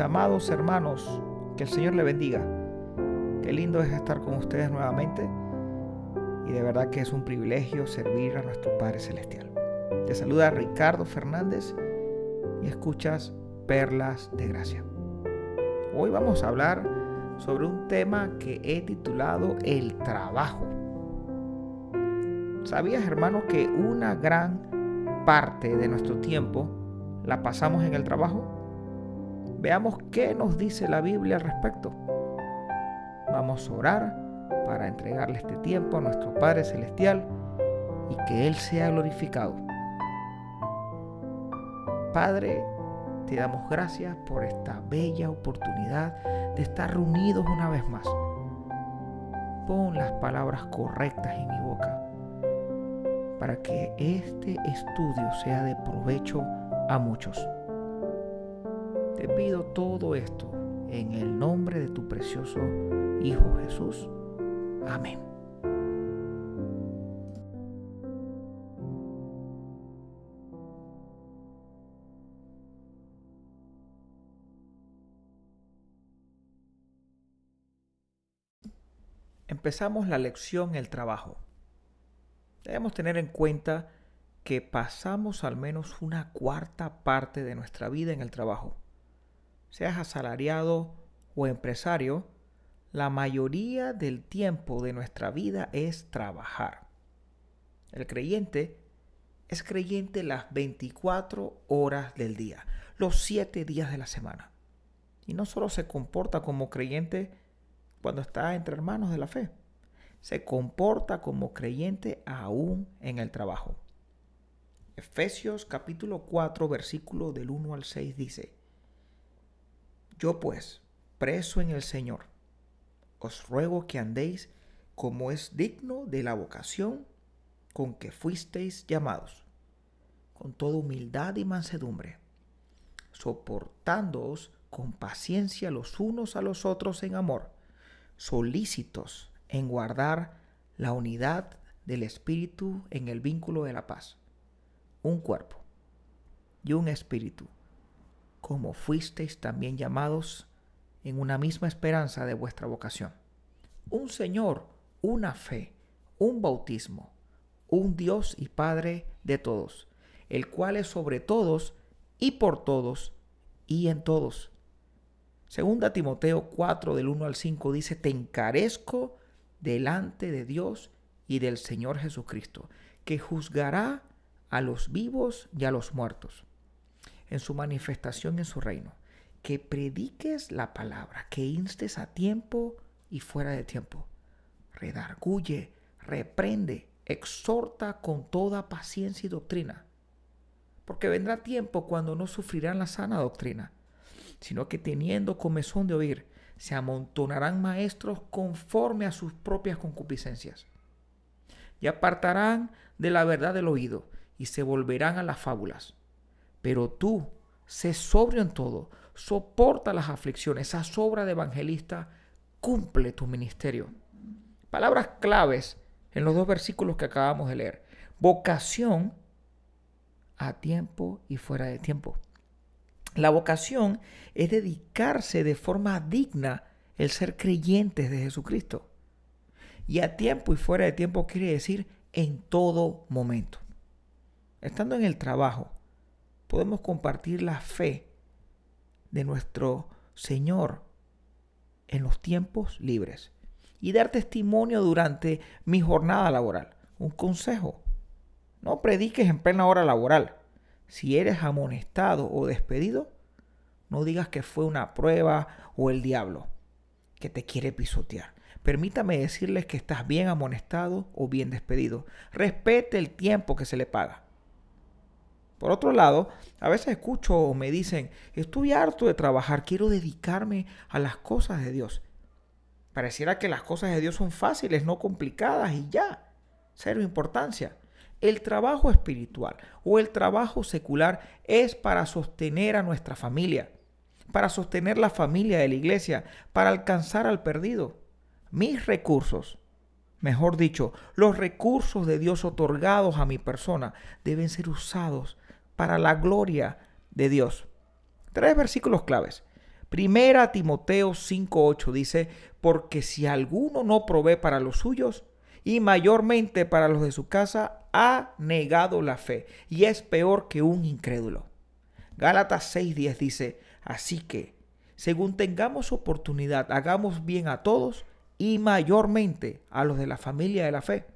Amados hermanos, que el Señor le bendiga. Qué lindo es estar con ustedes nuevamente y de verdad que es un privilegio servir a nuestro Padre Celestial. Te saluda Ricardo Fernández y escuchas Perlas de Gracia. Hoy vamos a hablar sobre un tema que he titulado El trabajo. ¿Sabías, hermano, que una gran parte de nuestro tiempo la pasamos en el trabajo? Veamos qué nos dice la Biblia al respecto. Vamos a orar para entregarle este tiempo a nuestro Padre Celestial y que Él sea glorificado. Padre, te damos gracias por esta bella oportunidad de estar reunidos una vez más. Pon las palabras correctas en mi boca para que este estudio sea de provecho a muchos. Te pido todo esto en el nombre de tu precioso Hijo Jesús. Amén. Empezamos la lección El trabajo. Debemos tener en cuenta que pasamos al menos una cuarta parte de nuestra vida en el trabajo. Seas asalariado o empresario, la mayoría del tiempo de nuestra vida es trabajar. El creyente es creyente las 24 horas del día, los 7 días de la semana. Y no solo se comporta como creyente cuando está entre hermanos de la fe, se comporta como creyente aún en el trabajo. Efesios capítulo 4 versículo del 1 al 6 dice, Yo pues, preso en el Señor, os ruego que andéis como es digno de la vocación con que fuisteis llamados, con toda humildad y mansedumbre, soportándoos con paciencia los unos a los otros en amor, solícitos en guardar la unidad del Espíritu en el vínculo de la paz, un cuerpo y un espíritu, como fuisteis también llamados en una misma esperanza de vuestra vocación. Un Señor, una fe, un bautismo, un Dios y Padre de todos, el cual es sobre todos y por todos y en todos. Segunda Timoteo 4 del 1 al 5 dice, te encarezco delante de Dios y del Señor Jesucristo, que juzgará a los vivos y a los muertos en su manifestación en su reino que prediques la palabra, que instes a tiempo y fuera de tiempo. Redarguye, reprende, exhorta con toda paciencia y doctrina. Porque vendrá tiempo cuando no sufrirán la sana doctrina, sino que teniendo comezón de oír, se amontonarán maestros conforme a sus propias concupiscencias. Y apartarán de la verdad del oído y se volverán a las fábulas. Pero tú, sé sobrio en todo, soporta las aflicciones, esa sobra de evangelista, cumple tu ministerio. Palabras claves en los dos versículos que acabamos de leer. Vocación a tiempo y fuera de tiempo. La vocación es dedicarse de forma digna el ser creyentes de Jesucristo. Y a tiempo y fuera de tiempo quiere decir en todo momento. Estando en el trabajo, podemos compartir la fe de nuestro Señor en los tiempos libres y dar testimonio durante mi jornada laboral. Un consejo, no prediques en plena hora laboral. Si eres amonestado o despedido, no digas que fue una prueba o el diablo que te quiere pisotear. Permítame decirles que estás bien amonestado o bien despedido. Respete el tiempo que se le paga. Por otro lado, a veces escucho o me dicen, estoy harto de trabajar, quiero dedicarme a las cosas de Dios. Pareciera que las cosas de Dios son fáciles, no complicadas y ya. Cero importancia. El trabajo espiritual o el trabajo secular es para sostener a nuestra familia, para sostener la familia de la iglesia, para alcanzar al perdido. Mis recursos, mejor dicho, los recursos de Dios otorgados a mi persona deben ser usados para la gloria de Dios. Tres versículos claves. Primera Timoteo 5:8 dice, porque si alguno no provee para los suyos, y mayormente para los de su casa, ha negado la fe y es peor que un incrédulo. Gálatas 6:10 dice, así que, según tengamos oportunidad, hagamos bien a todos y mayormente a los de la familia de la fe.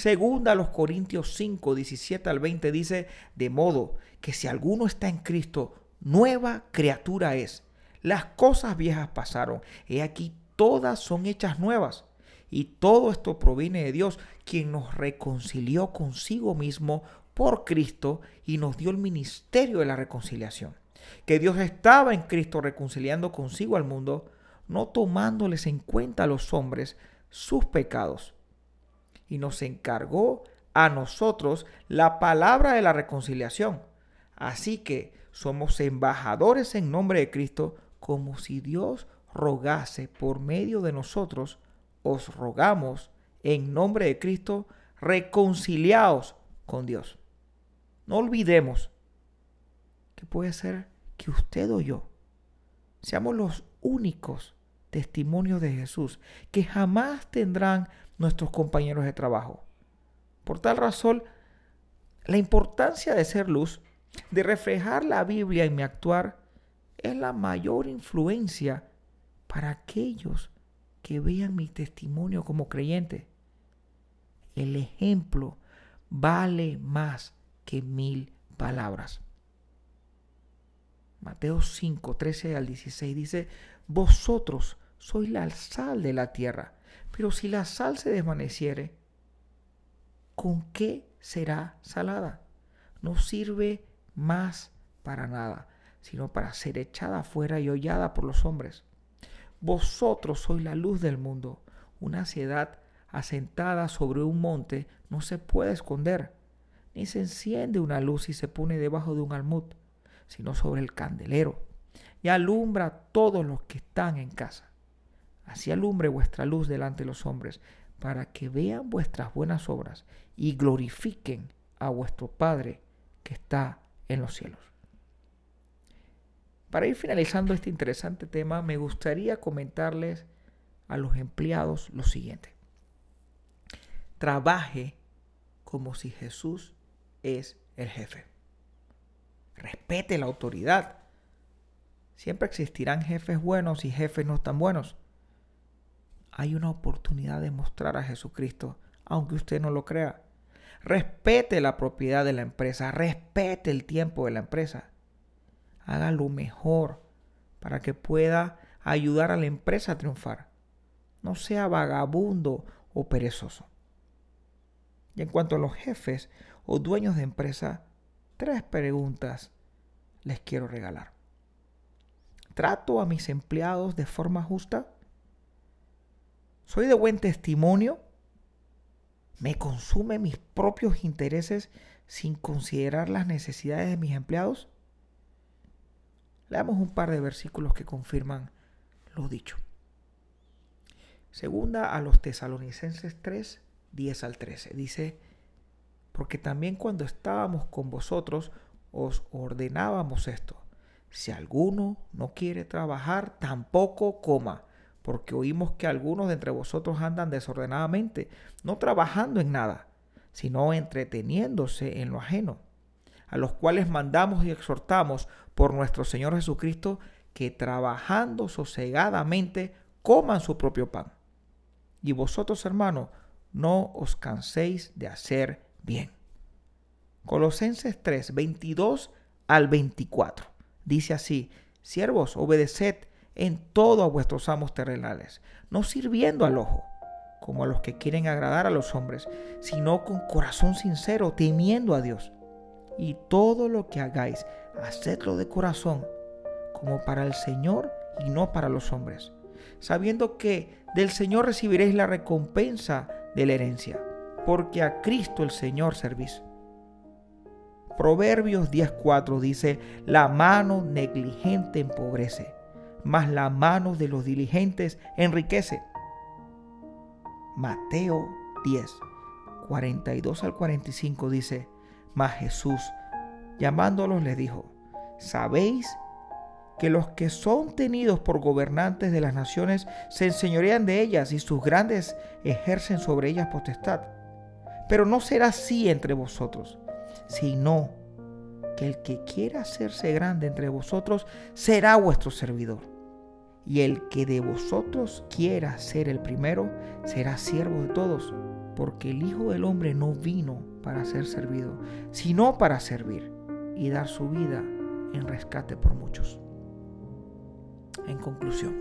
Segunda a los Corintios 5, 17 al 20 dice, de modo que si alguno está en Cristo, nueva criatura es las cosas viejas pasaron. He aquí todas son hechas nuevas. Y todo esto proviene de Dios, quien nos reconcilió consigo mismo por Cristo y nos dio el ministerio de la reconciliación. Que Dios estaba en Cristo reconciliando consigo al mundo, no tomándoles en cuenta a los hombres sus pecados. Y nos encargó a nosotros la palabra de la reconciliación. Así que somos embajadores en nombre de Cristo como si Dios rogase por medio de nosotros, os rogamos en nombre de Cristo, reconciliaos con Dios. No olvidemos que puede ser que usted o yo seamos los únicos testimonios de Jesús que jamás tendrán nuestros compañeros de trabajo. Por tal razón, la importancia de ser luz, de reflejar la Biblia en mi actuar, es la mayor influencia para aquellos que vean mi testimonio como creyente. El ejemplo vale más que mil palabras. Mateo 5, 13 al 16 dice, vosotros sois la sal de la tierra, pero si la sal se desvaneciere, ¿con qué será salada? No sirve más para nada, sino para ser echada afuera y hollada por los hombres. Vosotros sois la luz del mundo. Una ciudad asentada sobre un monte no se puede esconder, ni se enciende una luz y se pone debajo de un almud, sino sobre el candelero, y alumbra a todos los que están en casa. Así alumbre vuestra luz delante de los hombres, para que vean vuestras buenas obras y glorifiquen a vuestro Padre que está en los cielos. Para ir finalizando este interesante tema, me gustaría comentarles a los empleados lo siguiente. Trabaje como si Jesús es el jefe. Respete la autoridad. Siempre existirán jefes buenos y jefes no tan buenos. Hay una oportunidad de mostrar a Jesucristo, aunque usted no lo crea. Respete la propiedad de la empresa, respete el tiempo de la empresa haga lo mejor para que pueda ayudar a la empresa a triunfar. No sea vagabundo o perezoso. Y en cuanto a los jefes o dueños de empresa, tres preguntas les quiero regalar. ¿Trato a mis empleados de forma justa? ¿Soy de buen testimonio? ¿Me consume mis propios intereses sin considerar las necesidades de mis empleados? Leamos un par de versículos que confirman lo dicho. Segunda a los tesalonicenses 3, 10 al 13. Dice, porque también cuando estábamos con vosotros os ordenábamos esto. Si alguno no quiere trabajar, tampoco coma, porque oímos que algunos de entre vosotros andan desordenadamente, no trabajando en nada, sino entreteniéndose en lo ajeno a los cuales mandamos y exhortamos por nuestro Señor Jesucristo que trabajando sosegadamente coman su propio pan. Y vosotros, hermanos, no os canséis de hacer bien. Colosenses 3, 22 al 24. Dice así, siervos, obedeced en todo a vuestros amos terrenales, no sirviendo al ojo, como a los que quieren agradar a los hombres, sino con corazón sincero, temiendo a Dios y todo lo que hagáis, hacedlo de corazón, como para el Señor y no para los hombres, sabiendo que del Señor recibiréis la recompensa de la herencia, porque a Cristo el Señor servís. Proverbios 10:4 dice, la mano negligente empobrece, mas la mano de los diligentes enriquece. Mateo 10, 42 al 45 dice, mas Jesús, llamándolos, les dijo, ¿sabéis que los que son tenidos por gobernantes de las naciones se enseñorean de ellas y sus grandes ejercen sobre ellas potestad. Pero no será así entre vosotros, sino que el que quiera hacerse grande entre vosotros será vuestro servidor. Y el que de vosotros quiera ser el primero será siervo de todos, porque el Hijo del Hombre no vino para ser servido, sino para servir y dar su vida en rescate por muchos. En conclusión,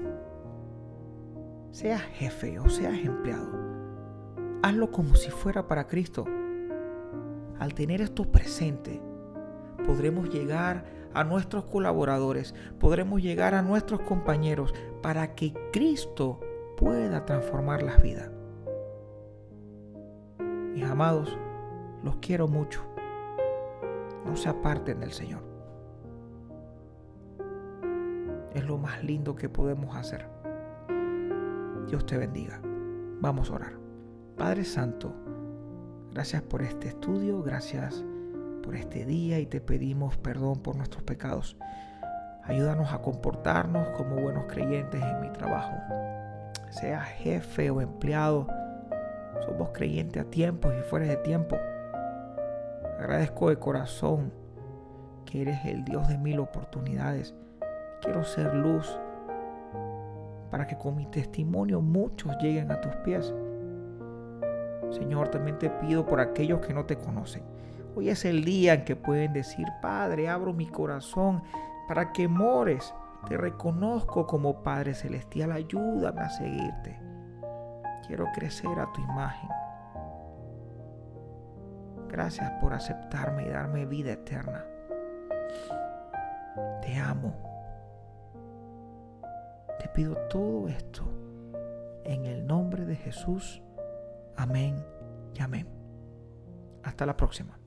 seas jefe o seas empleado, hazlo como si fuera para Cristo. Al tener esto presente, podremos llegar a nuestros colaboradores, podremos llegar a nuestros compañeros para que Cristo pueda transformar las vidas. Mis amados, los quiero mucho. No se aparten del Señor. Es lo más lindo que podemos hacer. Dios te bendiga. Vamos a orar. Padre Santo, gracias por este estudio, gracias por este día y te pedimos perdón por nuestros pecados. Ayúdanos a comportarnos como buenos creyentes en mi trabajo. Sea jefe o empleado, somos creyentes a tiempos y fuera de tiempo. Agradezco de corazón que eres el Dios de mil oportunidades. Quiero ser luz para que con mi testimonio muchos lleguen a tus pies. Señor, también te pido por aquellos que no te conocen Hoy es el día en que pueden decir, Padre, abro mi corazón para que mores. Te reconozco como Padre Celestial, ayúdame a seguirte. Quiero crecer a tu imagen. Gracias por aceptarme y darme vida eterna. Te amo. Te pido todo esto en el nombre de Jesús. Amén y amén. Hasta la próxima.